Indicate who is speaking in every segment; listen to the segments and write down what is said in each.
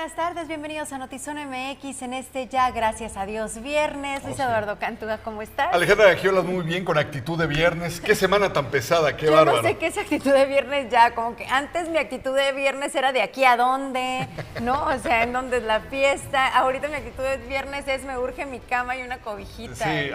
Speaker 1: buenas tardes, bienvenidos a Notizón MX en este ya, gracias a Dios, viernes. Luis Eduardo Cantuga, ¿cómo estás?
Speaker 2: Alejandra Giolas muy bien, con actitud de viernes. Qué semana tan pesada, qué
Speaker 1: Yo
Speaker 2: bárbaro.
Speaker 1: no sé qué es actitud de viernes ya, como que antes mi actitud de viernes era de aquí a dónde, ¿no? O sea, en dónde es la fiesta. Ahorita mi actitud de viernes es me urge mi cama y una cobijita.
Speaker 2: Sí,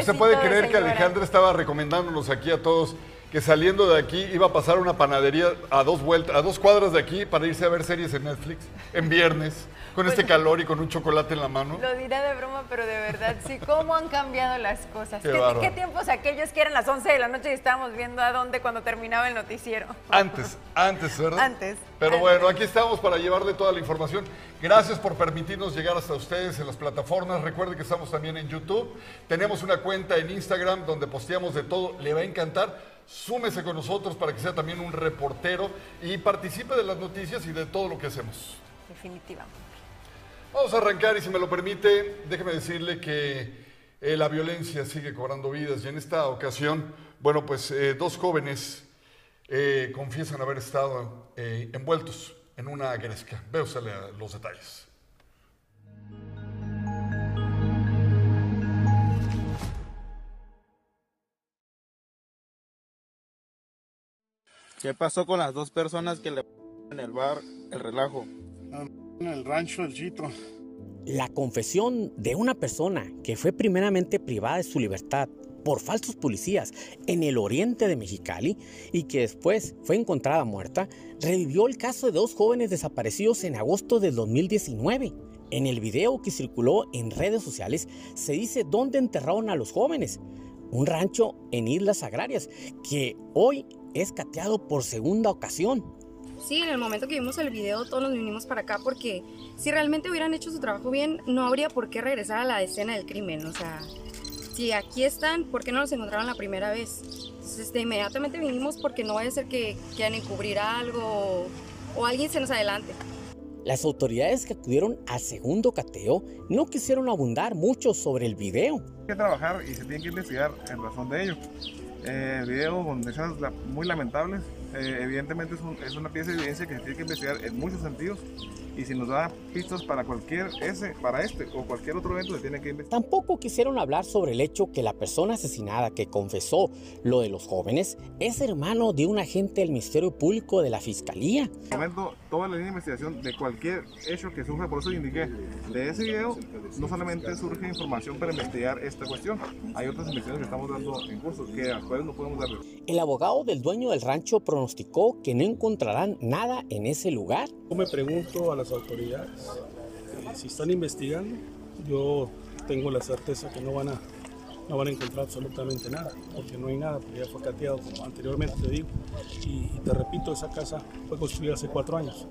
Speaker 2: usted puede
Speaker 1: de
Speaker 2: creer que. Alejandra estaba recomendándonos aquí a todos que saliendo de aquí iba a pasar una panadería a dos vueltas, a dos cuadras de aquí para irse a ver series en Netflix en viernes, con este calor y con un chocolate en la mano.
Speaker 1: Lo diré de broma, pero de verdad, sí, cómo han cambiado las cosas.
Speaker 2: Qué
Speaker 1: ¿Qué,
Speaker 2: bárbaro.
Speaker 1: qué tiempos aquellos que eran las 11 de la noche y estábamos viendo a dónde cuando terminaba el noticiero?
Speaker 2: Antes, antes, ¿verdad?
Speaker 1: Antes,
Speaker 2: Pero
Speaker 1: antes.
Speaker 2: bueno, aquí estamos para llevarle toda la información. Gracias por permitirnos llegar hasta ustedes en las plataformas. Recuerde que estamos también en YouTube. Tenemos una cuenta en Instagram donde posteamos de todo. Le va a encantar. Súmese con nosotros para que sea también un reportero y participe de las noticias y de todo lo que hacemos.
Speaker 1: Definitivamente.
Speaker 2: Vamos a arrancar y si me lo permite, déjeme decirle que eh, la violencia sigue cobrando vidas y en esta ocasión, bueno, pues eh, dos jóvenes eh, confiesan haber estado envueltos en una gresca. Véusele a los detalles.
Speaker 3: ¿Qué pasó con las dos personas que le en el bar el relajo?
Speaker 4: En el rancho del.
Speaker 5: La confesión de una persona que fue primeramente privada de su libertad por falsos policías en el oriente de Mexicali y que después fue encontrada muerta, revivió el caso de dos jóvenes desaparecidos en agosto del 2019. En el video que circuló en redes sociales se dice dónde enterraron a los jóvenes. Un rancho en Islas Agrarias que hoy es cateado por segunda ocasión.
Speaker 6: Sí, en el momento que vimos el video todos nos vinimos para acá porque si realmente hubieran hecho su trabajo bien, no habría por qué regresar a la escena del crimen. O sea, si aquí están, ¿por qué no los encontraron la primera vez? Entonces, de inmediatamente vinimos porque no vaya a ser que quieran encubrir algo o, o alguien se nos adelante.
Speaker 5: Las autoridades que acudieron al segundo cateo no quisieron abundar mucho sobre el video.
Speaker 7: Hay que trabajar y se tiene que investigar en razón de ello. Eh, video con escenas muy lamentables. Eh, evidentemente es, un- es una pieza de evidencia que se tiene que investigar en muchos sentidos y si nos da pistas para cualquier ese, para este o cualquier otro evento se tiene que investigar.
Speaker 5: Tampoco quisieron hablar sobre el hecho que la persona asesinada que confesó lo de los jóvenes es hermano de un agente del Ministerio Público de la Fiscalía.
Speaker 7: En este momento toda la línea de investigación de cualquier hecho que surja, por eso indiqué, de ese video no solamente surge información para investigar esta cuestión, hay otras investigaciones que estamos dando en curso que a las cuales no podemos dar
Speaker 5: El abogado del dueño del rancho pronosticó que no encontrarán nada en ese lugar.
Speaker 8: Yo me pregunto a las autoridades eh, si están investigando. Yo tengo la certeza que no van a no van a encontrar absolutamente nada, porque no hay nada, porque ya fue cateado como anteriormente te digo. Y, y te repito, esa casa fue construida hace cuatro años.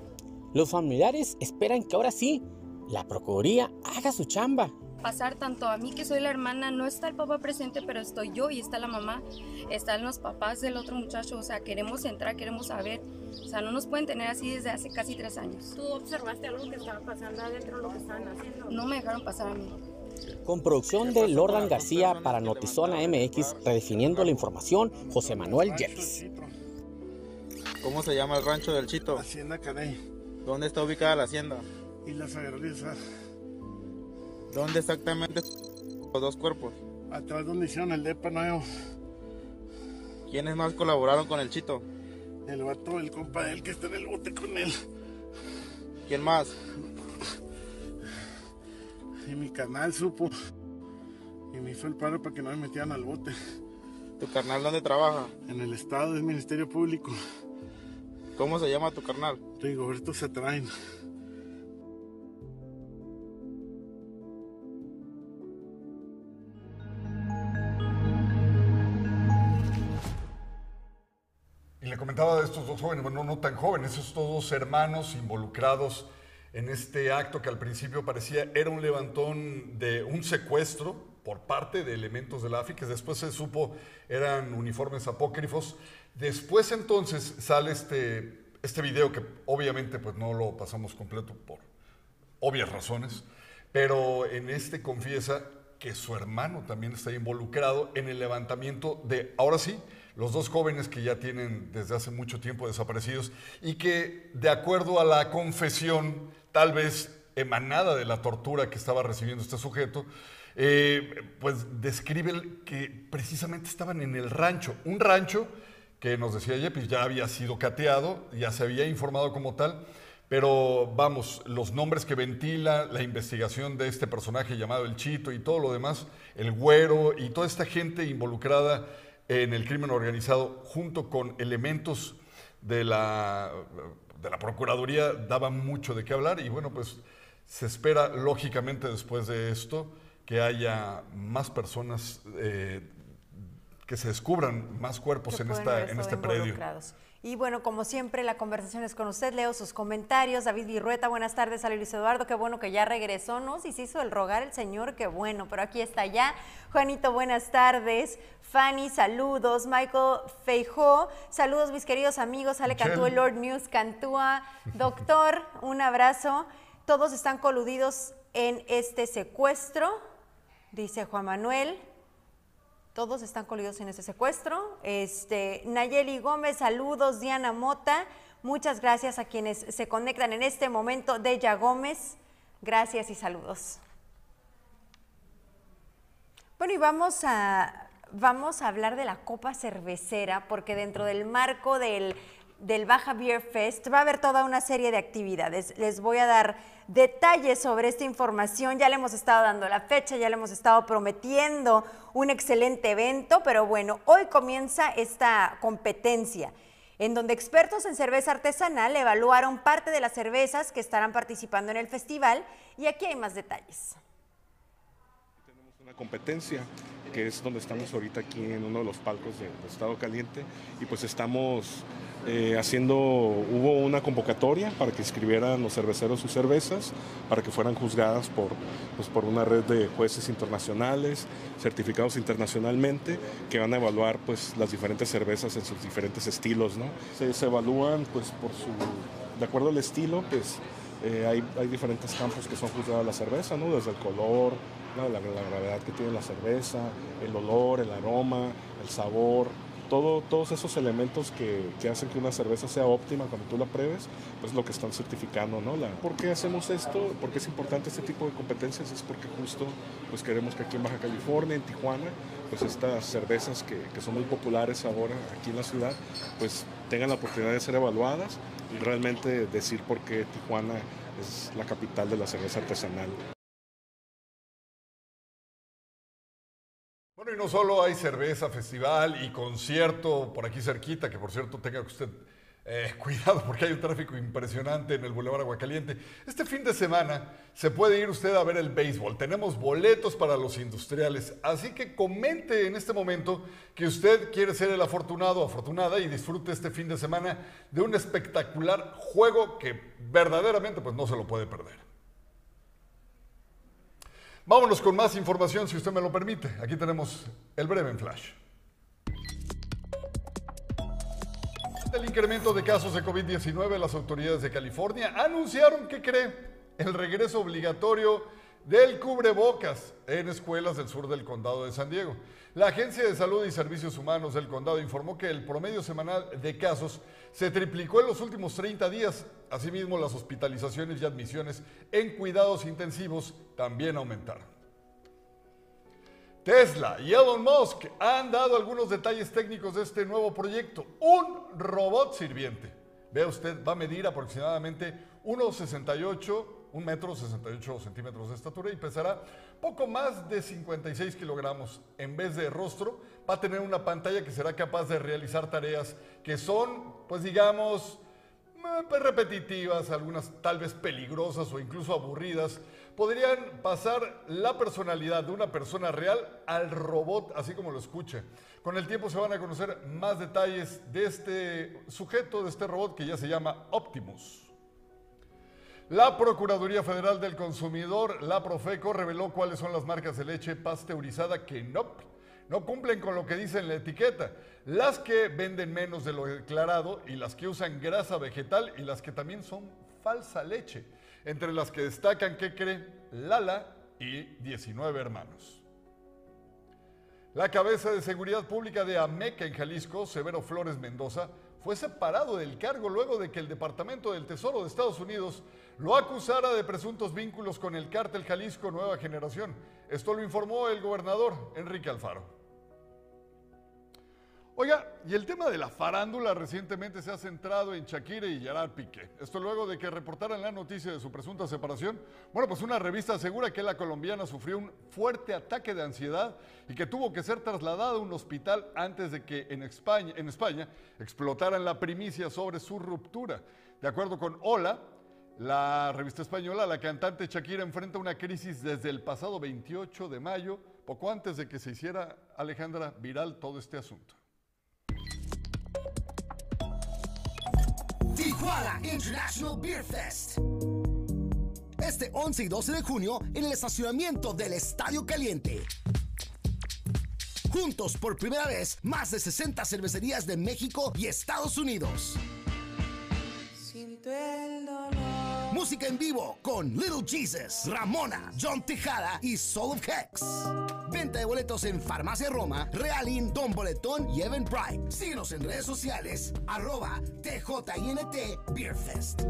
Speaker 5: Los familiares esperan que ahora sí la Procuraduría haga su chamba.
Speaker 6: Pasar tanto a mí que soy la hermana, no está el papá presente, pero estoy yo y está la mamá, están los papás del otro muchacho, o sea, queremos entrar, queremos saber, o sea, no nos pueden tener así desde hace casi tres años.
Speaker 9: ¿Tú observaste algo que estaba pasando adentro de lo que estaban haciendo?
Speaker 6: No me dejaron pasar a mí.
Speaker 5: Con producción de Lordan García para Notizona MX, redefiniendo la información, José Manuel Yepes.
Speaker 3: ¿Cómo se llama el rancho del Chito?
Speaker 4: Hacienda Caney.
Speaker 3: ¿Dónde está ubicada la hacienda?
Speaker 4: Y las agralizas.
Speaker 3: ¿Dónde exactamente los dos cuerpos?
Speaker 4: Atrás donde hicieron el depa nuevo.
Speaker 3: ¿Quiénes más colaboraron con el Chito?
Speaker 4: El vato, el compa de él que está en el bote con él.
Speaker 3: ¿Quién más?
Speaker 4: Y mi canal supo. Y me hizo el paro para que no me metieran al bote.
Speaker 3: ¿Tu carnal dónde trabaja?
Speaker 4: En el estado del Ministerio Público.
Speaker 3: ¿Cómo se llama tu carnal?
Speaker 4: Rigoberto Cetrain.
Speaker 2: Y le comentaba de estos dos jóvenes, bueno, no tan jóvenes, estos dos hermanos involucrados en este acto que al principio parecía era un levantón de un secuestro por parte de elementos de la AFI, que después se supo eran uniformes apócrifos. Después entonces sale este, este video que obviamente pues no lo pasamos completo por obvias razones, pero en este confiesa que su hermano también está involucrado en el levantamiento de, ahora sí, los dos jóvenes que ya tienen desde hace mucho tiempo desaparecidos y que, de acuerdo a la confesión, tal vez emanada de la tortura que estaba recibiendo este sujeto, eh, pues describe que precisamente estaban en el rancho, un rancho que nos decía Yepis ya había sido cateado, ya se había informado como tal, pero vamos, los nombres que ventila, la investigación de este personaje llamado el Chito y todo lo demás, el Güero y toda esta gente involucrada en el crimen organizado junto con elementos de la, de la Procuraduría daban mucho de qué hablar y bueno, pues se espera lógicamente después de esto que haya más personas, eh, que se descubran más cuerpos en, esta, en este predio.
Speaker 1: Y bueno, como siempre, la conversación es con usted. Leo sus comentarios. David Virrueta, buenas tardes. A Luis Eduardo, qué bueno que ya regresó. No, si se hizo el rogar el señor, qué bueno, pero aquí está ya. Juanito, buenas tardes. Fanny, saludos. Michael Feijó, saludos mis queridos amigos. Ale Cantúa, Lord News Cantúa. Doctor, un abrazo. Todos están coludidos en este secuestro, dice Juan Manuel. Todos están coludidos en ese secuestro. Este, Nayeli Gómez, saludos. Diana Mota, muchas gracias a quienes se conectan en este momento. Deya Gómez, gracias y saludos. Bueno, y vamos a, vamos a hablar de la Copa Cervecera, porque dentro del marco del, del Baja Beer Fest va a haber toda una serie de actividades. Les voy a dar detalles sobre esta información. Ya le hemos estado dando la fecha, ya le hemos estado prometiendo un excelente evento, pero bueno, hoy comienza esta competencia en donde expertos en cerveza artesanal evaluaron parte de las cervezas que estarán participando en el festival y aquí hay más detalles.
Speaker 10: Competencia que es donde estamos ahorita aquí en uno de los palcos de, Estado Caliente y pues estamos eh, haciendo, hubo una convocatoria para que inscribieran los cerveceros sus cervezas, para que fueran juzgadas por, pues, por una red de jueces internacionales, certificados internacionalmente, que van a evaluar pues, las diferentes cervezas en sus diferentes estilos. ¿no? Se, evalúan pues, por su, de acuerdo al estilo, pues eh, hay, hay, diferentes campos que son juzgados la cerveza, ¿no? desde el color, la, gravedad que tiene la cerveza, el olor, el aroma, el sabor, todos esos elementos que, hacen que una cerveza sea óptima cuando tú la pruebes, pues lo que están certificando, ¿no? La, ¿Por qué hacemos esto? ¿Por qué es importante este tipo de competencias? Es porque justo pues queremos que aquí en Baja California, en Tijuana, pues estas cervezas que, que son muy populares ahora aquí en la ciudad, pues tengan la oportunidad de ser evaluadas y realmente decir por qué Tijuana es la capital de la cerveza artesanal.
Speaker 2: No solo hay cerveza, festival y concierto por aquí cerquita, que por cierto tenga usted eh, cuidado porque hay un tráfico impresionante en el Boulevard Aguacaliente. Este fin de semana se puede ir usted a ver el béisbol. Tenemos boletos para los industriales, así que comente en este momento que usted quiere ser el afortunado o afortunada y disfrute este fin de semana de un espectacular juego que verdaderamente pues no se lo puede perder. Vámonos con más información, si usted me lo permite. Aquí tenemos el breve en flash. El incremento de casos de COVID-19, las autoridades de California anunciaron que cree el regreso obligatorio del cubrebocas en escuelas del sur del condado de San Diego. La Agencia de Salud y Servicios Humanos del condado informó que el promedio semanal de casos se triplicó en los últimos 30 días. Asimismo, las hospitalizaciones y admisiones en cuidados intensivos también aumentaron. Tesla y Elon Musk han dado algunos detalles técnicos de este nuevo proyecto. Un robot sirviente. Vea usted, va a medir aproximadamente 1,68 un metro 68 centímetros de estatura y pesará poco más de 56 kilogramos. En vez de rostro, va a tener una pantalla que será capaz de realizar tareas que son, pues digamos, eh, pues, repetitivas, algunas tal vez peligrosas o incluso aburridas. Podrían pasar la personalidad de una persona real al robot, así como lo escucha. Con el tiempo se van a conocer más detalles de este sujeto, de este robot que ya se llama Optimus. La Procuraduría Federal del Consumidor, la Profeco, reveló cuáles son las marcas de leche pasteurizada que no, no cumplen con lo que dice en la etiqueta. Las que venden menos de lo declarado y las que usan grasa vegetal y las que también son falsa leche. Entre las que destacan, ¿qué cree? Lala y 19 hermanos. La cabeza de seguridad pública de Ameca en Jalisco, Severo Flores Mendoza, fue separado del cargo luego de que el Departamento del Tesoro de Estados Unidos lo acusara de presuntos vínculos con el cártel Jalisco Nueva Generación. Esto lo informó el gobernador Enrique Alfaro. Oiga, y el tema de la farándula recientemente se ha centrado en Shakira y Gerard Piqué. Esto luego de que reportaran la noticia de su presunta separación. Bueno, pues una revista asegura que la colombiana sufrió un fuerte ataque de ansiedad y que tuvo que ser trasladada a un hospital antes de que en España, España explotaran la primicia sobre su ruptura. De acuerdo con Hola, la revista española, la cantante Shakira enfrenta una crisis desde el pasado 28 de mayo, poco antes de que se hiciera Alejandra viral todo este asunto.
Speaker 11: Tijuana International Beer Fest. Este 11 y 12 de junio en el estacionamiento del Estadio Caliente. Juntos por primera vez, más de 60 cervecerías de México y Estados Unidos.
Speaker 12: Siento.
Speaker 11: Música en vivo con Little Jesus, Ramona, John Tejada y Soul of Hex. Venta de boletos en Farmacia Roma, Realin, Don Boletón y Eventbrite. Síguenos en redes sociales, arroba TJINT Beerfest.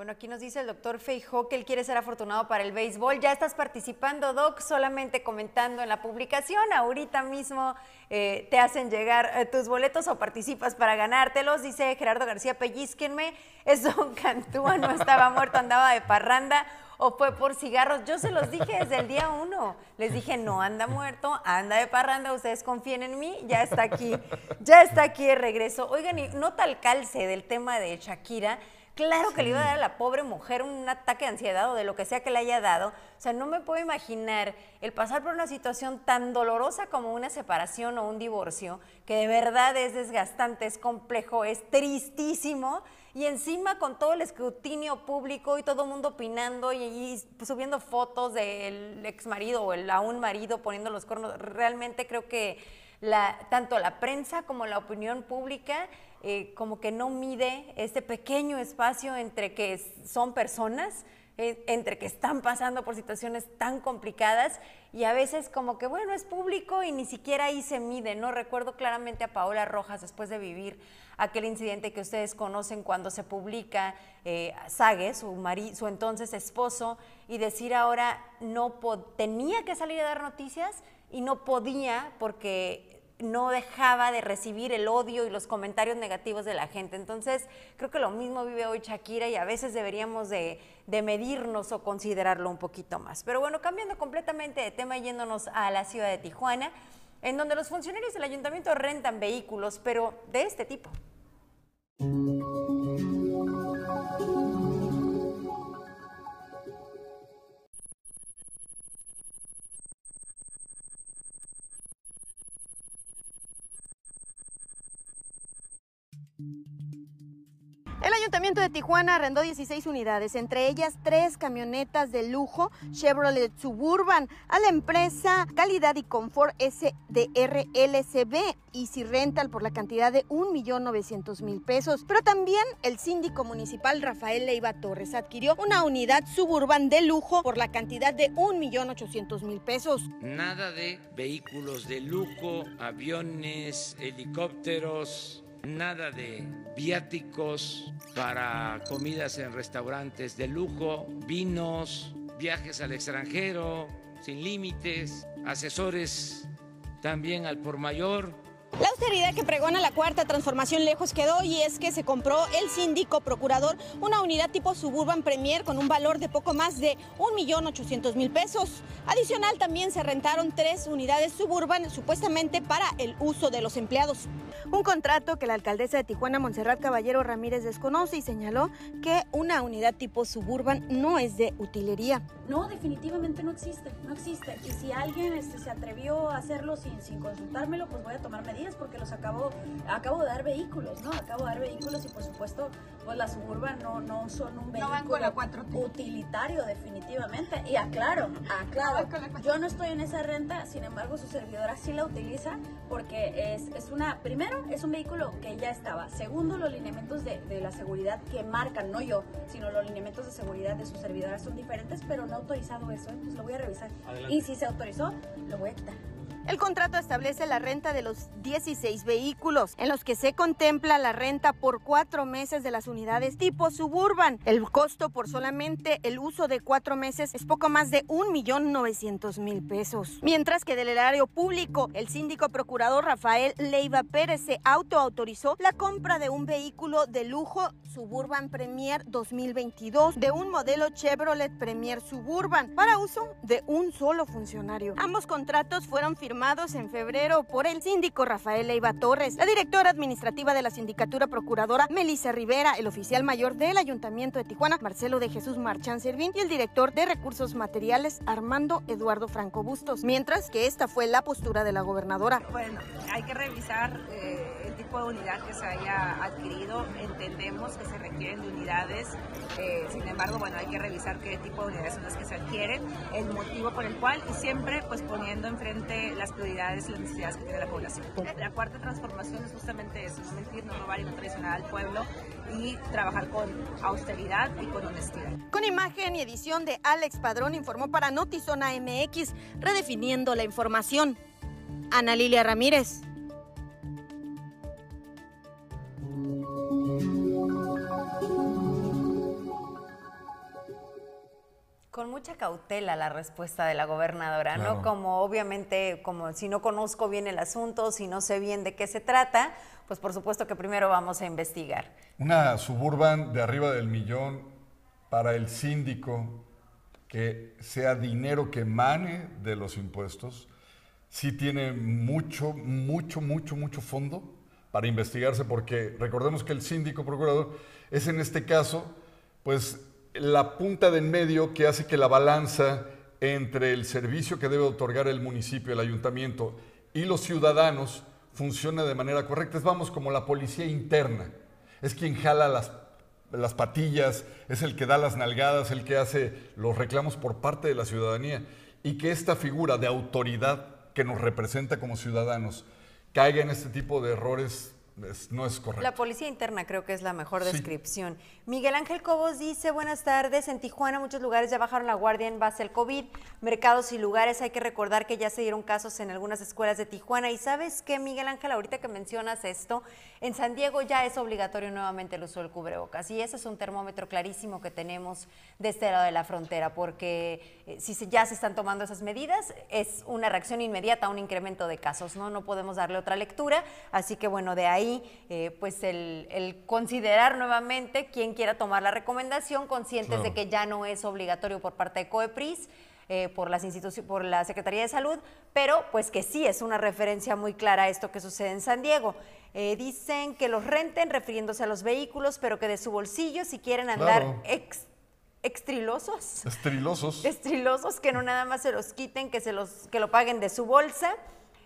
Speaker 1: Bueno, aquí nos dice el doctor Feijó que él quiere ser afortunado para el béisbol. Ya estás participando, Doc, solamente comentando en la publicación. Ahorita mismo eh, te hacen llegar eh, tus boletos o participas para ganártelos. Dice Gerardo García, pellizquenme. Es Don Cantúa, no estaba muerto, andaba de parranda o fue por cigarros. Yo se los dije desde el día uno. Les dije, no anda muerto, anda de parranda, ustedes confíen en mí, ya está aquí, ya está aquí de regreso. Oigan, y nota el calce del tema de Shakira. Claro que le iba a dar a la pobre mujer un ataque de ansiedad o de lo que sea que le haya dado. O sea, no me puedo imaginar el pasar por una situación tan dolorosa como una separación o un divorcio, que de verdad es desgastante, es complejo, es tristísimo. Y encima con todo el escrutinio público y todo el mundo opinando y, y subiendo fotos del ex marido o el aún marido poniendo los cornos, realmente creo que la, tanto la prensa como la opinión pública eh, como que no mide este pequeño espacio entre que son personas, eh, entre que están pasando por situaciones tan complicadas y a veces como que bueno, es público y ni siquiera ahí se mide, ¿no? Recuerdo claramente a Paola Rojas después de vivir aquel incidente que ustedes conocen cuando se publica eh, Sague, su, su entonces esposo, y decir ahora no tenía que salir a dar noticias y no podía porque no dejaba de recibir el odio y los comentarios negativos de la gente. Entonces, creo que lo mismo vive hoy Shakira y a veces deberíamos de, medirnos o considerarlo un poquito más. Pero bueno, cambiando completamente de tema, yéndonos a la ciudad de Tijuana, en donde los funcionarios del ayuntamiento rentan vehículos, pero de este tipo.
Speaker 13: Ayuntamiento de Tijuana arrendó 16 unidades, entre ellas tres camionetas de lujo Chevrolet Suburban a la empresa Calidad y Confort SDR LCB Easy Rental por la cantidad de 1.900.000 pesos. Pero también el síndico municipal Rafael Leiva Torres adquirió una unidad Suburban de lujo por la cantidad de 1.800.000 pesos.
Speaker 14: Nada de vehículos de lujo, aviones, helicópteros nada de viáticos para comidas en restaurantes de lujo, vinos, viajes al extranjero sin límites, asesores también al por mayor
Speaker 13: la austeridad que pregona la cuarta transformación lejos quedó y es que se compró el síndico procurador una unidad tipo Suburban Premier con un valor de poco más de 1.800.000 pesos. Adicional también se rentaron tres unidades Suburban supuestamente para el uso de los empleados. Un contrato que la alcaldesa de Tijuana, Montserrat Caballero Ramírez, desconoce y señaló que una unidad tipo Suburban no es de utilería.
Speaker 9: No, definitivamente no existe, no existe. Y si alguien este, se atrevió a hacerlo sin, sin consultármelo, pues voy a tomar medidas
Speaker 15: porque los acabo, acabo de dar vehículos, ¿no? Acabo de dar vehículos y por supuesto, pues las suburban no, no son un
Speaker 16: No van
Speaker 15: vehículo
Speaker 16: con la 4T.
Speaker 15: utilitario definitivamente. Y aclaro, aclaro, yo no estoy en esa renta, sin embargo su servidora sí la utiliza porque es, es una, primero, es un vehículo que ya estaba. Segundo, los lineamientos de, de la seguridad que marcan, no yo, sino los lineamientos de seguridad de su servidora son diferentes, pero no ha autorizado eso, entonces lo voy a revisar.
Speaker 13: Adelante.
Speaker 15: Y si se autorizó, lo voy a quitar.
Speaker 13: El contrato establece la renta de los 16 vehículos, en los que se contempla la renta por cuatro meses de las unidades tipo suburban. El costo por solamente el uso de cuatro meses es poco más de 1.900.000 pesos. Mientras que del erario público, el síndico procurador Rafael Leiva Pérez se autoautorizó la compra de un vehículo de lujo Suburban Premier 2022 de un modelo Chevrolet Premier Suburban para uso de un solo funcionario. Ambos contratos fueron firmados en febrero por el síndico Rafael Leiva Torres, la directora administrativa de la sindicatura procuradora Melissa Rivera, el oficial mayor del Ayuntamiento de Tijuana Marcelo de Jesús Marchán Servín y el director de recursos materiales Armando Eduardo Franco Bustos, mientras que esta fue la postura de la gobernadora.
Speaker 17: Bueno, hay que revisar eh, tipo de unidad que se haya adquirido. Entendemos que se requieren de unidades, eh, sin embargo, bueno, hay que revisar qué tipo de unidades son las que se adquieren, el motivo por el cual y siempre pues poniendo enfrente las prioridades y las necesidades que tiene la población. La cuarta transformación es justamente eso, no mentir, no robar y no traicionar al pueblo y trabajar con austeridad y con honestidad.
Speaker 13: Con imagen y edición de Alex Padrón informó para Notizona MX, redefiniendo la información. Ana Lilia Ramírez.
Speaker 1: Con mucha cautela la respuesta de la gobernadora,
Speaker 2: Claro.
Speaker 1: ¿no? Como obviamente, como si no conozco bien el asunto, si no sé bien de qué se trata, pues por supuesto que primero vamos a investigar.
Speaker 2: Una suburban de arriba del millón para el síndico que sea dinero que emane de los impuestos, sí tiene mucho, mucho, mucho, mucho fondo para investigarse, porque recordemos que el síndico procurador es en este caso, pues, la punta de en medio que hace que la balanza entre el servicio que debe otorgar el municipio, el ayuntamiento y los ciudadanos funcione de manera correcta. Es, vamos, como la policía interna. Es quien jala las, las patillas, es el que da las nalgadas, el que hace los reclamos por parte de la ciudadanía. Y que esta figura de autoridad que nos representa como ciudadanos caiga en este tipo de errores es- no es correcto.
Speaker 1: La policía interna creo que es la mejor
Speaker 2: Sí.
Speaker 1: descripción. Miguel Ángel Cobos dice, buenas tardes, en Tijuana muchos lugares ya bajaron la guardia en base al COVID, mercados y lugares, hay que recordar que ya se dieron casos en algunas escuelas de Tijuana. Y sabes qué, Miguel Ángel, ahorita que mencionas esto, en San Diego ya es obligatorio nuevamente el uso del cubrebocas. Y ese es un termómetro clarísimo que tenemos de este lado de la frontera, porque eh, si se- ya se están tomando esas medidas, es una reacción inmediata a un incremento de casos, ¿no? No podemos darle otra lectura. Así que bueno, de ahí, eh, pues el, el considerar nuevamente quién quiera tomar la recomendación, conscientes
Speaker 18: Claro.
Speaker 1: de que ya no es obligatorio por parte de COEPRIS, eh, por las por la Secretaría de Salud, pero pues que sí es una referencia muy clara a esto que sucede en San Diego. Eh, dicen que los renten refiriéndose a los vehículos, pero que de su bolsillo si quieren andar
Speaker 2: Claro.
Speaker 1: ex- extrilosos.
Speaker 2: Estrilosos.
Speaker 1: Estrilosos que no nada más se los quiten, que se los que lo paguen de su bolsa.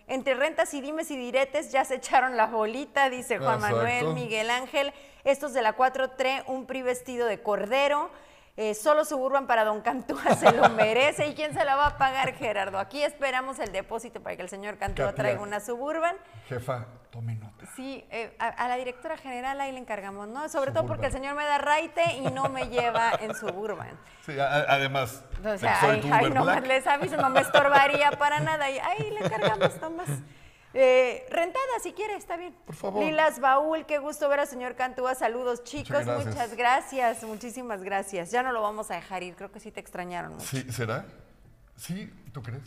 Speaker 1: Entre rentas y dimes y diretes ya se echaron la bolita, dice Juan
Speaker 2: Exacto.
Speaker 1: Manuel, Miguel Ángel. Estos de la 4-3, un PRI vestido de cordero. Eh, solo suburban para Don Cantúa, se lo merece. ¿Y quién se la va a pagar, Gerardo? Aquí esperamos el depósito para que el señor Cantúa traiga una suburban.
Speaker 2: Jefa, tome nota.
Speaker 1: Sí, eh, a, a la directora general ahí le encargamos, ¿no? Sobre todo porque el señor me da raite y no me lleva en suburban.
Speaker 2: Sí, a- además,
Speaker 1: O sea, ahí, ahí nomás les aviso, no me estorbaría para nada. Y ahí le cargamos nomás. Eh, rentada, si quiere, está bien. Por
Speaker 2: favor.
Speaker 1: Lilas Baúl, qué gusto ver al señor Cantúa. Saludos, chicos.
Speaker 2: Muchas gracias.
Speaker 1: Muchas gracias, muchísimas gracias. Ya no lo vamos a dejar ir, creo que sí te extrañaron mucho.
Speaker 2: Sí, ¿será? Sí, ¿tú crees?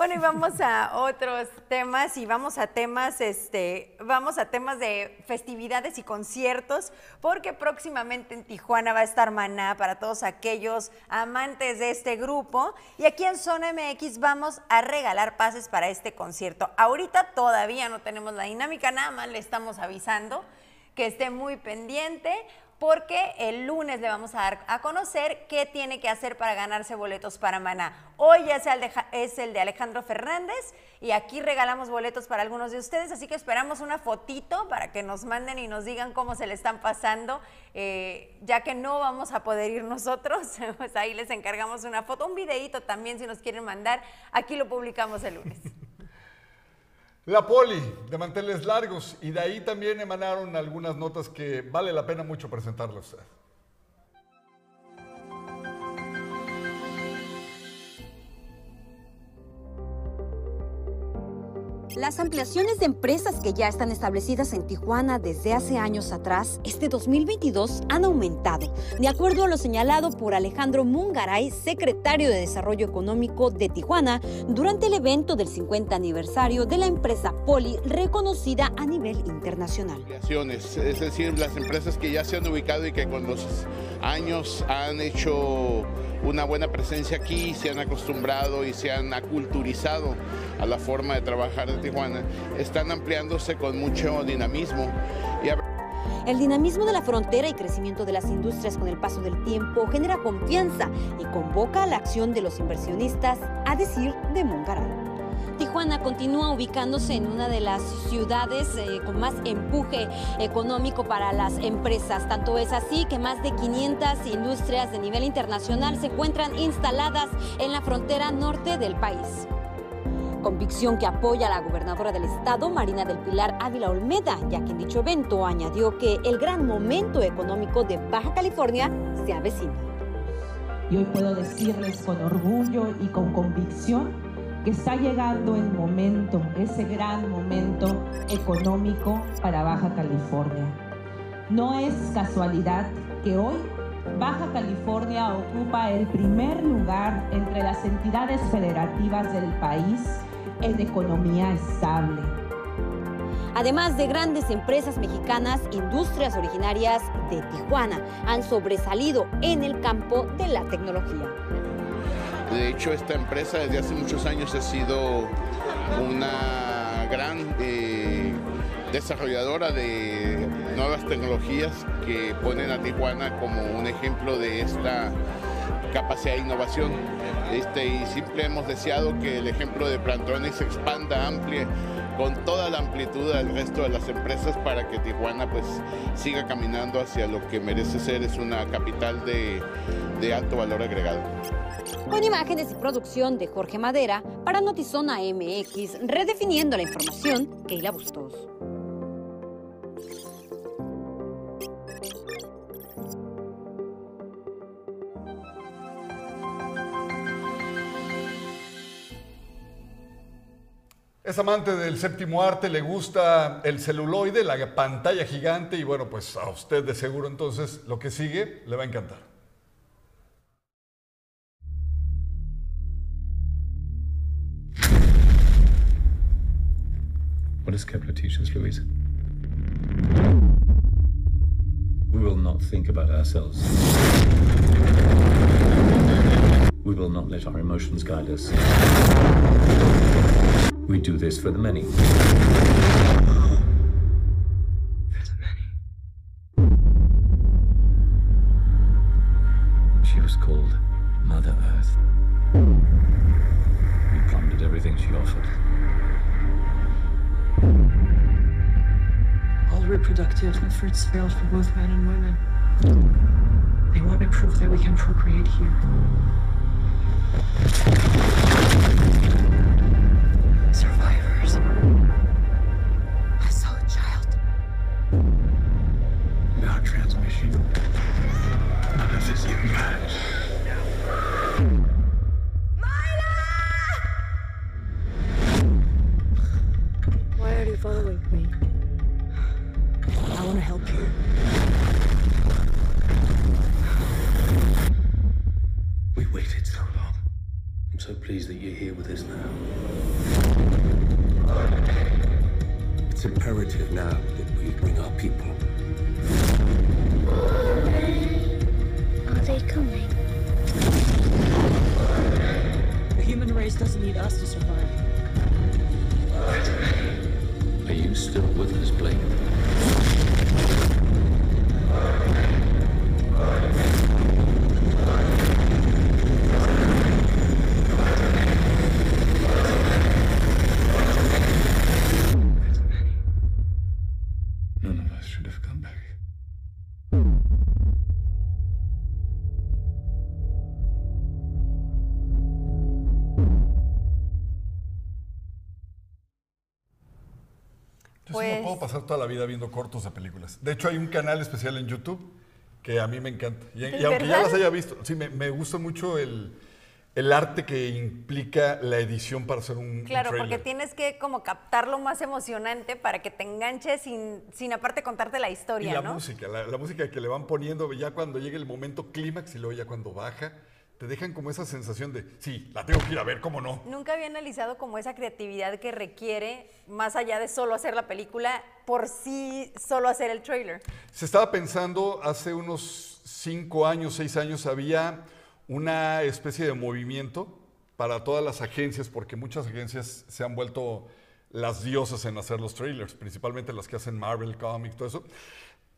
Speaker 1: Bueno, y vamos a otros temas y vamos a temas, este, vamos a temas de festividades y conciertos, porque próximamente en Tijuana va a estar Maná para todos aquellos amantes de este grupo. Y aquí en Zona MX vamos a regalar pases para este concierto. Ahorita todavía no tenemos la dinámica, nada más le estamos avisando que esté muy pendiente. Porque el lunes le vamos a dar a conocer qué tiene que hacer para ganarse boletos para Maná. Hoy ya es el de, Alejandro Fernández y aquí regalamos boletos para algunos de ustedes, así que esperamos una fotito para que nos manden y nos digan cómo se le están pasando, eh, ya que no vamos a poder ir nosotros, pues ahí les encargamos una foto, un videíto también si nos quieren mandar, aquí lo publicamos el lunes.
Speaker 2: La poli de manteles largos y de ahí también emanaron algunas notas que vale la pena mucho presentarlas a.
Speaker 16: Las ampliaciones de empresas que ya están establecidas en Tijuana desde hace años atrás, este 2022 han aumentado, de acuerdo a lo señalado por Alejandro Mungaray, secretario de Desarrollo Económico de Tijuana, durante el evento del 50 aniversario de la empresa Poli, reconocida a nivel internacional.
Speaker 18: Es decir, las empresas que ya se han ubicado y que con los años han hecho una buena presencia aquí, se han acostumbrado y se han aculturizado a la forma de trabajar de Tijuana, están ampliándose con mucho dinamismo.
Speaker 16: El dinamismo de la frontera y crecimiento de las industrias con el paso del tiempo genera confianza y convoca a la acción de los inversionistas, a decir de Mongaray. Tijuana continúa ubicándose en una de las ciudades eh, con más empuje económico para las empresas. Tanto es así que más de 500 industrias de nivel internacional se encuentran instaladas en la frontera norte del país. Convicción que apoya a la gobernadora del estado, Marina del Pilar Ávila Olmeda, ya que en dicho evento añadió que el gran momento económico de Baja California se avecina.
Speaker 19: Y hoy puedo decirles con orgullo y con convicción que está llegando el momento, ese gran momento económico para Baja California. No es casualidad que hoy Baja California ocupa el primer lugar entre las entidades federativas del país en economía estable.
Speaker 16: Además de grandes empresas mexicanas, industrias originarias de Tijuana han sobresalido en el campo de la tecnología.
Speaker 18: De hecho, esta empresa desde hace muchos años ha sido una gran eh, desarrolladora de nuevas tecnologías que ponen a Tijuana como un ejemplo de esta capacidad de innovación. Este, y siempre hemos deseado que el ejemplo de Plantronics se expanda, amplíe con toda la amplitud del resto de las empresas para que Tijuana pues siga caminando hacia lo que merece ser, es una capital de, de alto valor agregado.
Speaker 16: Con imágenes y producción de Jorge Madera para Notizona MX, redefiniendo la información, Keila Bustos.
Speaker 2: Es amante del séptimo arte, le gusta el celuloide, la pantalla gigante y bueno, pues a usted de seguro entonces lo que sigue le va a encantar.
Speaker 20: What does Kepler teach us, Louise? We will not think about ourselves. We will not let our emotions guide us. We do this for the many. She was called Mother Earth. We plundered everything she offered.
Speaker 21: All reproductive efforts failed for both men and women. They want to prove that we can procreate here. Following me? I want to help you.
Speaker 20: We waited so long. I'm so pleased that you're here with us now. It's imperative now that we bring our people.
Speaker 21: Are they coming? The human race doesn't need us to survive.
Speaker 2: Pasar toda la vida viendo cortos de películas. De hecho, hay un canal especial en YouTube que a mí me encanta. Y,
Speaker 1: ¿De
Speaker 2: y aunque ya las haya visto, sí, me, me gusta mucho el, el arte que implica la edición para hacer un, un
Speaker 1: Claro, porque
Speaker 2: tráiler.
Speaker 1: tienes que como captar lo más emocionante para que te enganches sin, sin aparte contarte la
Speaker 2: Y
Speaker 1: historia,
Speaker 2: la
Speaker 1: ¿no?
Speaker 2: música, la, la música que le van poniendo ya cuando llega el momento clímax y luego ya cuando baja, te dejan como esa sensación de, sí, la tengo que ir a ver, ¿cómo no?
Speaker 1: Nunca había analizado como esa creatividad que requiere, más allá de solo hacer la película, por sí solo hacer el trailer.
Speaker 2: Se estaba pensando hace unos cinco años, seis años, había una especie de movimiento para todas las agencias, porque muchas agencias se han vuelto las diosas en hacer los trailers, principalmente las que hacen Marvel Comics, todo eso.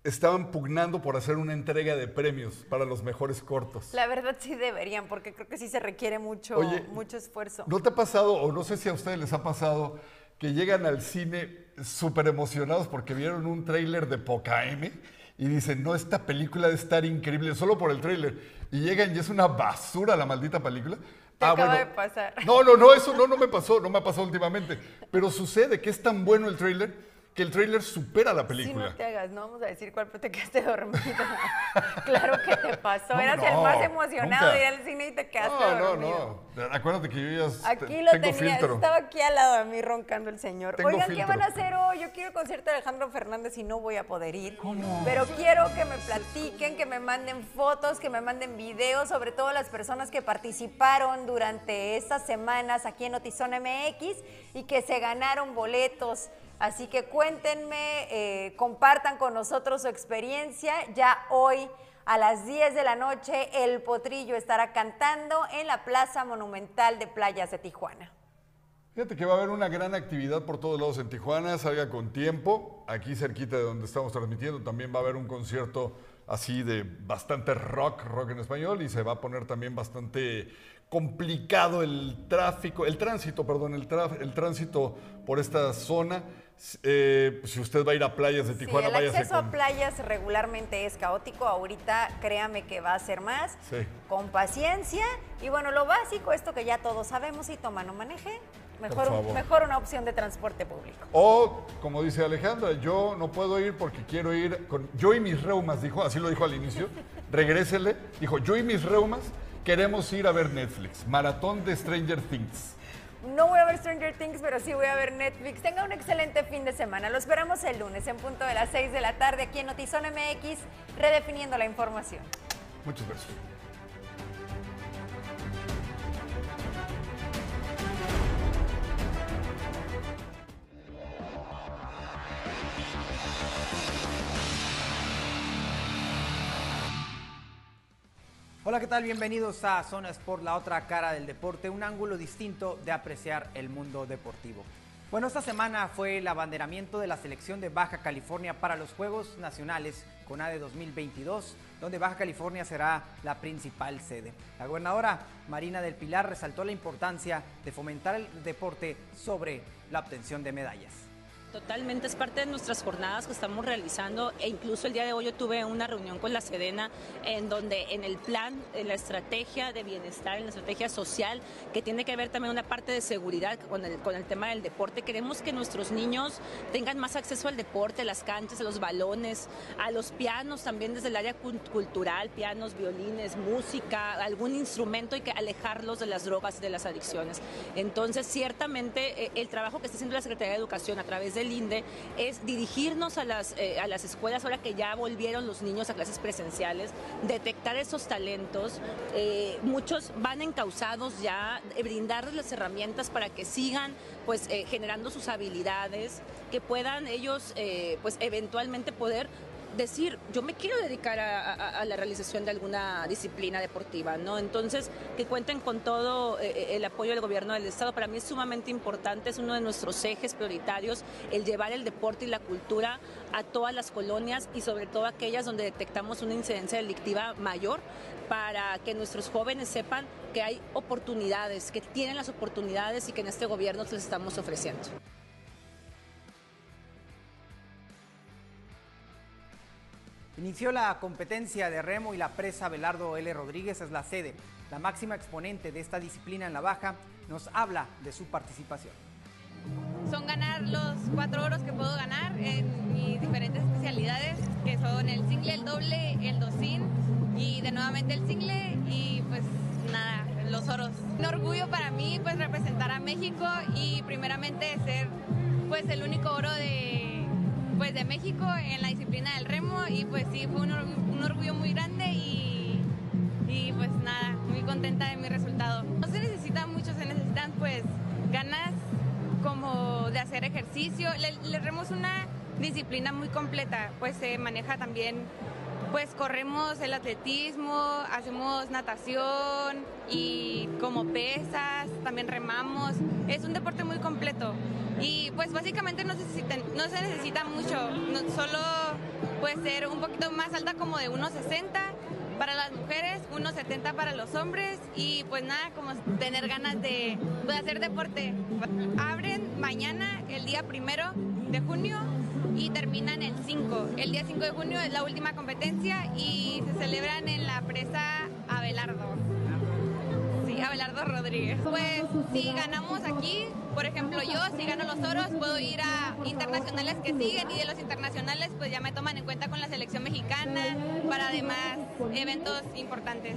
Speaker 2: Estaban pugnando por hacer una entrega de premios para los mejores cortos.
Speaker 1: La verdad sí deberían, porque creo que sí se requiere mucho,
Speaker 2: Oye,
Speaker 1: mucho esfuerzo.
Speaker 2: ¿No te ha pasado, o no sé si a ustedes les ha pasado, que llegan al cine súper emocionados porque vieron un tráiler de Poca M y dicen, no, esta película debe estar increíble solo por el tráiler? Y llegan y es una basura la maldita película.
Speaker 1: Te acaba de pasar.
Speaker 2: No, no, no, eso no, no me pasó, no me ha pasado últimamente. Pero sucede que es tan bueno el tráiler que el tráiler supera la
Speaker 1: Sí,
Speaker 2: película.
Speaker 1: no te hagas, no vamos a decir cuál, pero te quedaste dormido. claro que te pasó,
Speaker 2: No,
Speaker 1: eras el
Speaker 2: no,
Speaker 1: más emocionado
Speaker 2: nunca.
Speaker 1: de ir al cine y te quedaste
Speaker 2: No, no,
Speaker 1: dormido.
Speaker 2: no. Acuérdate que yo ya
Speaker 1: Aquí lo
Speaker 2: tengo
Speaker 1: tenía,
Speaker 2: filtro.
Speaker 1: estaba aquí al lado de mí roncando el señor.
Speaker 2: Tengo
Speaker 1: Oigan, ¿qué van a hacer hoy? Yo quiero el concierto de Alejandro Fernández y no voy a poder ir. Pero quiero que me platiquen, que me manden fotos, que me manden videos, sobre todo las personas que participaron durante estas semanas aquí en Notizón MX y que se ganaron boletos. Así que cuéntenme, eh, compartan con nosotros su experiencia. Ya hoy a las 10 de la noche el Potrillo estará cantando en la Plaza Monumental de Playas de Tijuana.
Speaker 2: Fíjate que va a haber una gran actividad por todos lados en Tijuana, salga con tiempo. Aquí cerquita de donde estamos transmitiendo también va a haber un concierto así de bastante rock, rock en español, y se va a poner también bastante complicado el tráfico, el tránsito, perdón, el, tránsito por esta zona. Eh, si usted va a ir a playas de
Speaker 1: Sí,
Speaker 2: Tijuana,
Speaker 1: el
Speaker 2: váyase
Speaker 1: acceso a playas regularmente es caótico. Ahorita créame que va a ser más.
Speaker 2: Sí.
Speaker 1: Con paciencia. Y bueno, lo básico, esto que ya todos sabemos, si toma no maneje. Mejor, un- mejor una opción de transporte público.
Speaker 2: O, como dice Alejandra, yo no puedo ir porque quiero ir con. Yo y mis reumas, dijo, así lo dijo al inicio. Regrésele. Dijo, yo y mis reumas queremos ir a ver Netflix. Maratón de Stranger Things.
Speaker 1: No voy a ver Stranger Things, pero sí voy a ver Netflix. Tenga un excelente fin de semana. Lo esperamos el lunes en punto de las 6 de la tarde aquí en Notizón MX, redefiniendo la información.
Speaker 2: Muchas gracias.
Speaker 22: Hola, ¿qué tal? Bienvenidos a Zona Sport, la otra cara del deporte, un ángulo distinto de apreciar el mundo deportivo. Bueno, esta semana fue el abanderamiento de la selección de Baja California para los Juegos Nacionales CONADE 2022, donde Baja California será la principal sede. La gobernadora Marina del Pilar resaltó la importancia de fomentar el deporte sobre la obtención de medallas.
Speaker 23: Totalmente, es parte de nuestras jornadas que estamos realizando e incluso el día de hoy yo tuve una reunión con la Sedena en donde en el plan, en la estrategia de bienestar, en la estrategia social, que tiene que ver también una parte de seguridad con el, con el tema del deporte, queremos que nuestros niños tengan más acceso al deporte, a las canchas, a los balones, a los pianos también desde el área cul- cultural, pianos, violines, música, algún instrumento y que alejarlos de las drogas y de las adicciones. Entonces, ciertamente, eh, el trabajo que está haciendo la Secretaría de Educación a través del INDE es dirigirnos a las, eh, a las escuelas ahora que ya volvieron los niños a clases presenciales, detectar esos talentos. eh, muchos van encausados ya, eh, brindarles las herramientas para que sigan pues, generando sus habilidades, que puedan ellos pues, eventualmente poder decir, yo me quiero dedicar a, la realización de alguna disciplina deportiva, ¿no? Entonces, que cuenten con todo eh, el apoyo del gobierno del Estado, para mí es sumamente importante, es uno de nuestros ejes prioritarios, el llevar el deporte y la cultura a todas las colonias y sobre todo aquellas donde detectamos una incidencia delictiva mayor para que nuestros jóvenes sepan que hay oportunidades, que tienen las oportunidades y que en este gobierno les estamos ofreciendo.
Speaker 22: Inició la competencia de remo y la presa Belardo L. Rodríguez es la sede. La máxima exponente de esta disciplina en la baja nos habla de su participación.
Speaker 24: Son ganar los cuatro oros que puedo ganar en mis diferentes especialidades, que son el single, el doble, el docín y de nuevamente el single y pues nada, los oros. Un orgullo para mí pues representar a México y primeramente ser pues el único oro de pues de México en la disciplina del remo y pues sí fue un, un orgullo muy grande y, y pues nada, muy contenta de mi resultado. No se necesita mucho, se necesitan pues ganas como de hacer ejercicio. El remo es una disciplina muy completa, pues se maneja también pues corremos el atletismo, hacemos natación y como pesas, también remamos. Es un deporte muy completo y pues básicamente no se necesita, no se necesita mucho, no, solo puede ser un poquito más alta como de 1,60 para las mujeres, 1,70 para los hombres y pues nada, como tener ganas de, de hacer deporte. Abren mañana, el día primero de junio, y terminan el 5. El día 5 de junio es la última competencia y se celebran en la presa Abelardo. Abelardo Rodríguez. Pues si ganamos aquí, por ejemplo yo, si gano los oros, puedo ir a internacionales que siguen y de los internacionales pues ya me toman en cuenta con la selección mexicana para además eventos importantes.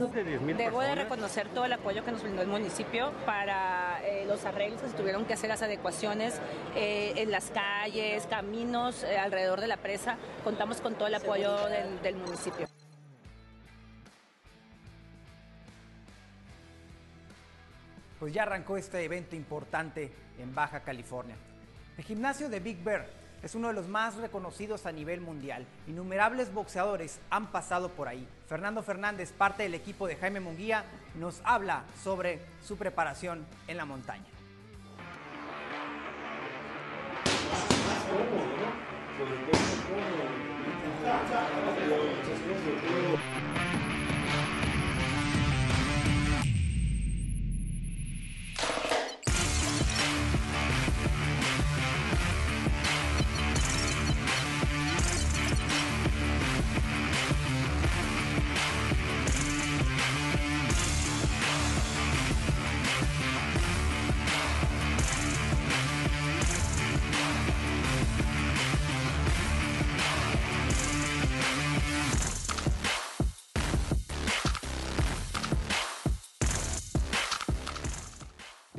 Speaker 23: Debo de reconocer todo el apoyo que nos brindó el municipio para eh, los arreglos que se tuvieron que hacer, las adecuaciones eh, en las calles, caminos eh, alrededor de la presa. Contamos con todo el apoyo del, del municipio.
Speaker 22: Pues ya arrancó este evento importante en Baja California. El gimnasio de Big Bear es uno de los más reconocidos a nivel mundial. Innumerables boxeadores han pasado por ahí. Fernando Fernández, parte del equipo de Jaime Munguía, nos habla sobre su preparación en la montaña.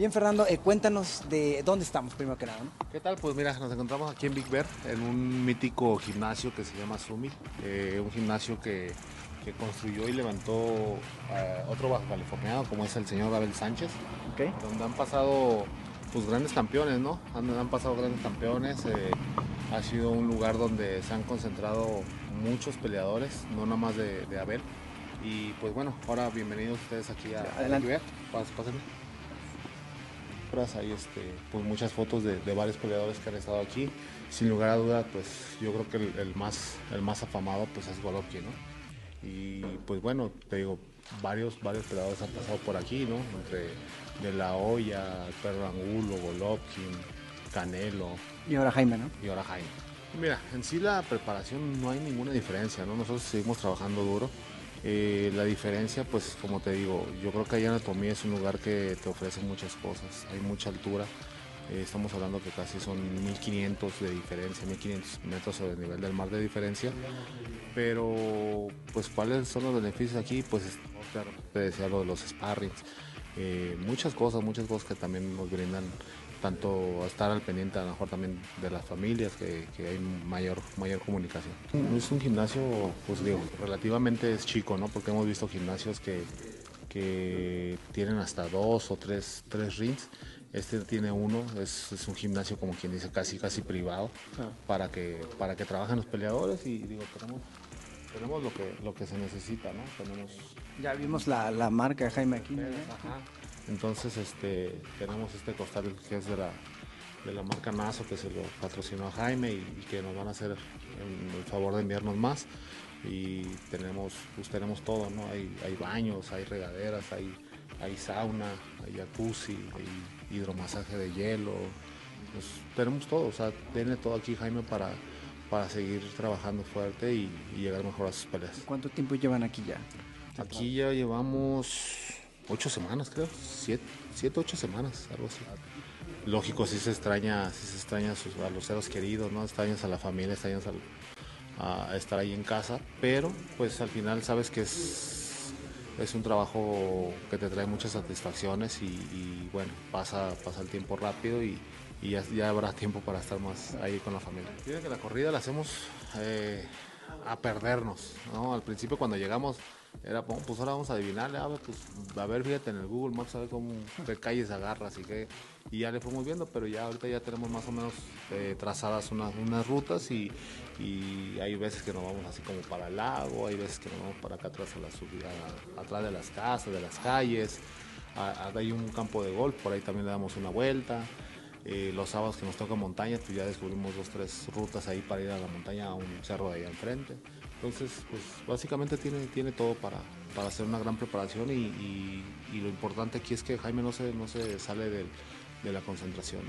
Speaker 22: Bien, Fernando, eh, cuéntanos de dónde estamos primero que nada. ¿no?
Speaker 25: ¿Qué tal? Pues mira, nos encontramos aquí en Big Bear, en un mítico gimnasio que se llama Summit, eh, un gimnasio que, que construyó y levantó eh, otro bajo californiano como es el señor Abel Sánchez, donde han pasado pues grandes campeones, ¿no? Han, han pasado grandes campeones, ha sido un lugar donde se han concentrado muchos peleadores, no nada más de, de Abel. Y pues bueno, ahora bienvenidos ustedes aquí a. Big Bear. Pas- Hay este, pues muchas fotos de, de varios peleadores que han estado aquí. Sin lugar a duda, pues yo creo que el, el más, el más afamado pues es Golovkin, ¿no? Y pues bueno, te digo, varios, varios peleadores han pasado por aquí, ¿no? Entre De La Hoya, Perro Angulo, Golovkin, Canelo.
Speaker 22: Y ahora Jaime, ¿no?
Speaker 25: Y ahora Jaime. Mira, en sí la preparación no hay ninguna diferencia, ¿no? Nosotros seguimos trabajando duro. Eh, la diferencia, pues como te digo, yo creo que ahí Anatomía es un lugar que te ofrece muchas cosas. Hay mucha altura. Eh, estamos hablando que casi son 1500 de diferencia, 1500 metros sobre el nivel del mar de diferencia. Pero, pues, ¿cuáles son los beneficios aquí? Pues, te decía lo de los sparrings. Eh, muchas cosas, muchas cosas que también nos brindan tanto estar al pendiente a lo mejor también de las familias, que, que hay mayor, mayor comunicación. Es un gimnasio, pues digo, relativamente es chico, ¿no? Porque hemos visto gimnasios que, que tienen hasta dos o tres, tres rings. Este tiene uno, es, es un gimnasio como quien dice casi casi privado
Speaker 22: Ah.
Speaker 25: para que para que trabajen los peleadores y digo tenemos tenemos lo que lo que se necesita, ¿no? Tenemos
Speaker 22: Ya vimos la, la marca de Jaime aquí.
Speaker 25: Ajá. Entonces, este, tenemos este costal que es de la, de la marca Nazo, que se lo patrocinó a Jaime y, y que nos van a hacer el, el favor de enviarnos más. Y tenemos, pues tenemos todo, ¿no? Hay, hay baños, hay regaderas, hay, hay sauna, hay jacuzzi, hay hidromasaje de hielo. Pues tenemos todo, o sea, tiene todo aquí Jaime para, para seguir trabajando fuerte y, y llegar mejor a sus peleas.
Speaker 22: ¿Cuánto tiempo llevan aquí ya?
Speaker 25: Aquí ya llevamos ocho semanas, creo. Siete, siete, ocho semanas, algo así. Lógico, sí se extraña, sí se extraña a, sus- a los seres queridos, ¿no? Extrañas a la familia, extrañas al- a estar ahí en casa, pero pues al final sabes que es, es un trabajo que te trae muchas satisfacciones y, y, bueno, pasa, pasa el tiempo rápido y, y ya, ya habrá tiempo para estar más ahí con la familia. Fíjate que la corrida la hacemos eh, a perdernos, ¿no? Al principio cuando llegamos era, "Oh, pues ahora vamos a adivinarle, a ver, pues, a ver, fíjate en el Google Maps, a ver cómo, qué calles agarras y qué, y ya le fuimos viendo, pero ya ahorita ya tenemos más o menos eh, trazadas unas, unas rutas y, y hay veces que nos vamos así como para el lago, hay veces que nos vamos para acá atrás a la subida, atrás de las casas, de las calles, a- a- hay un campo de golf, por ahí también le damos una vuelta. Eh, los sábados que nos toca montaña, pues ya descubrimos dos, tres rutas ahí para ir a la montaña, a un cerro de ahí enfrente. Entonces, pues básicamente tiene, tiene todo para, para hacer una gran preparación y, lo importante aquí es que Jaime no se, no se sale de la concentración.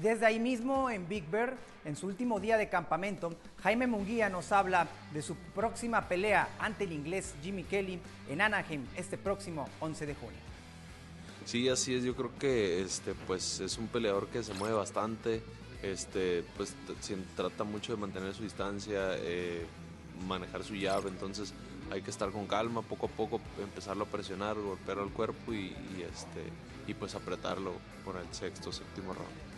Speaker 22: Desde ahí mismo, en Big Bear, en su último día de campamento, Jaime Munguía nos habla de su próxima pelea ante el inglés Jimmy Kelly en Anaheim este próximo 11 de junio.
Speaker 26: Sí, así es. Yo creo que este, pues es un peleador que se mueve bastante. Este, pues trata mucho de mantener su distancia, eh, manejar su llave. Entonces hay que estar con calma, poco a poco empezarlo a presionar, golpearlo al cuerpo y, y, este, y pues apretarlo por el sexto, séptimo round.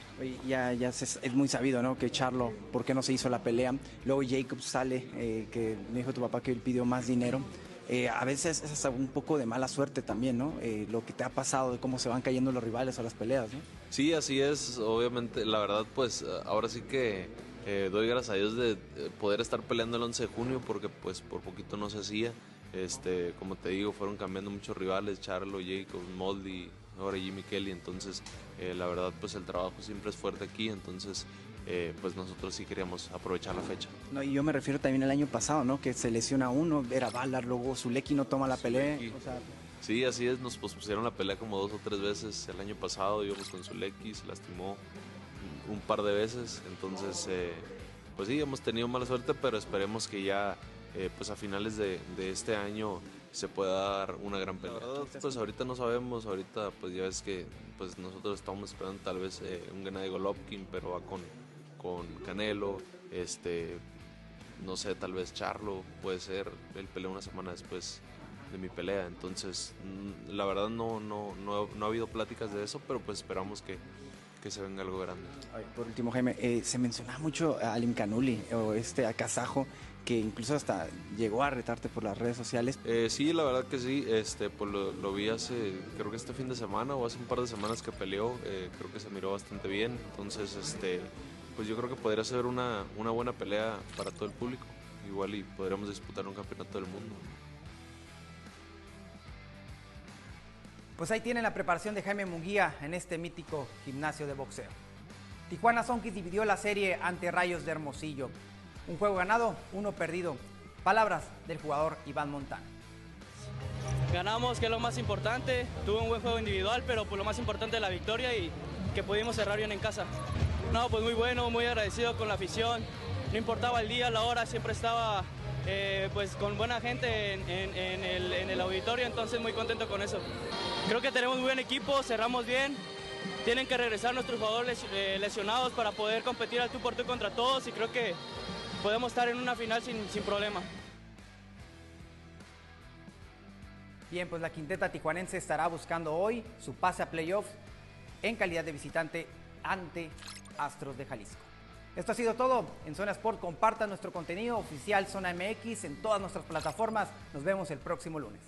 Speaker 22: Ya, ya es muy sabido, ¿no? Que Charlo, ¿por qué no se hizo la pelea? Luego Jacob sale, eh, que me dijo tu papá que él pidió más dinero. Eh, a veces es hasta un poco de mala suerte también, ¿no? Eh, lo que te ha pasado, de cómo se van cayendo los rivales a las peleas, ¿no?
Speaker 26: Sí, así es. Obviamente, la verdad, pues ahora sí que eh, doy gracias a Dios de poder estar peleando el 11 de junio porque pues por poquito no se hacía. Este, como te digo, fueron cambiando muchos rivales, Charlo, Jacob, Moldy, ahora Jimmy Kelly. Entonces, eh, la verdad, pues el trabajo siempre es fuerte aquí. Entonces, eh, pues nosotros sí queríamos aprovechar la fecha.
Speaker 22: No, y yo me refiero también al año pasado, ¿no? Que se lesiona uno, era Ballard, luego Zuleki no toma la pelea. O sea,
Speaker 26: Sí, así es, nos pospusieron la pelea como dos o tres veces el año pasado, íbamos con Zuleki, se lastimó un par de veces, entonces eh, pues sí, hemos tenido mala suerte, pero esperemos que ya eh, pues a finales de, de este año se pueda dar una gran pelea. Verdad, pues ahorita no sabemos, ahorita pues ya ves que pues nosotros estamos esperando tal vez eh, un Gennady Golovkin, pero va con, con Canelo, este, no sé, tal vez Charlo puede ser, él pelea una semana después de mi pelea, entonces mm, la verdad no, no, no, no ha habido pláticas de eso, pero pues esperamos que, que se venga algo grande.
Speaker 22: Ay, por último, Jaime, eh, se menciona mucho a Alim Kanuli o este a Kazajo, que incluso hasta llegó a retarte por las redes sociales.
Speaker 26: Eh, sí, la verdad que sí, este, pues lo, lo vi hace, creo que este fin de semana o hace un par de semanas que peleó, eh, creo que se miró bastante bien, entonces este, pues yo creo que podría ser una, una buena pelea para todo el público, igual y podríamos disputar un campeonato del mundo.
Speaker 22: Pues ahí tienen la preparación de Jaime Munguía en este mítico gimnasio de boxeo. Tijuana Sonkis dividió la serie ante Rayos de Hermosillo. Un juego ganado, uno perdido. Palabras del jugador Iván Montana.
Speaker 27: Ganamos, que es lo más importante. Tuve un buen juego individual, pero pues lo más importante es la victoria y que pudimos cerrar bien en casa. No, pues muy bueno, muy agradecido con la afición. No importaba el día, la hora, siempre estaba eh, pues con buena gente en, el, en el auditorio, entonces muy contento con eso. Creo que tenemos un buen equipo, cerramos bien. Tienen que regresar nuestros jugadores eh, lesionados para poder competir al tú por tú contra todos y creo que podemos estar en una final sin, sin problema.
Speaker 22: Bien, pues la quinteta tijuanense estará buscando hoy su pase a playoffs en calidad de visitante ante Astros de Jalisco. Esto ha sido todo en Zona Sport. Compartan nuestro contenido oficial Zona MX en todas nuestras plataformas. Nos vemos el próximo lunes.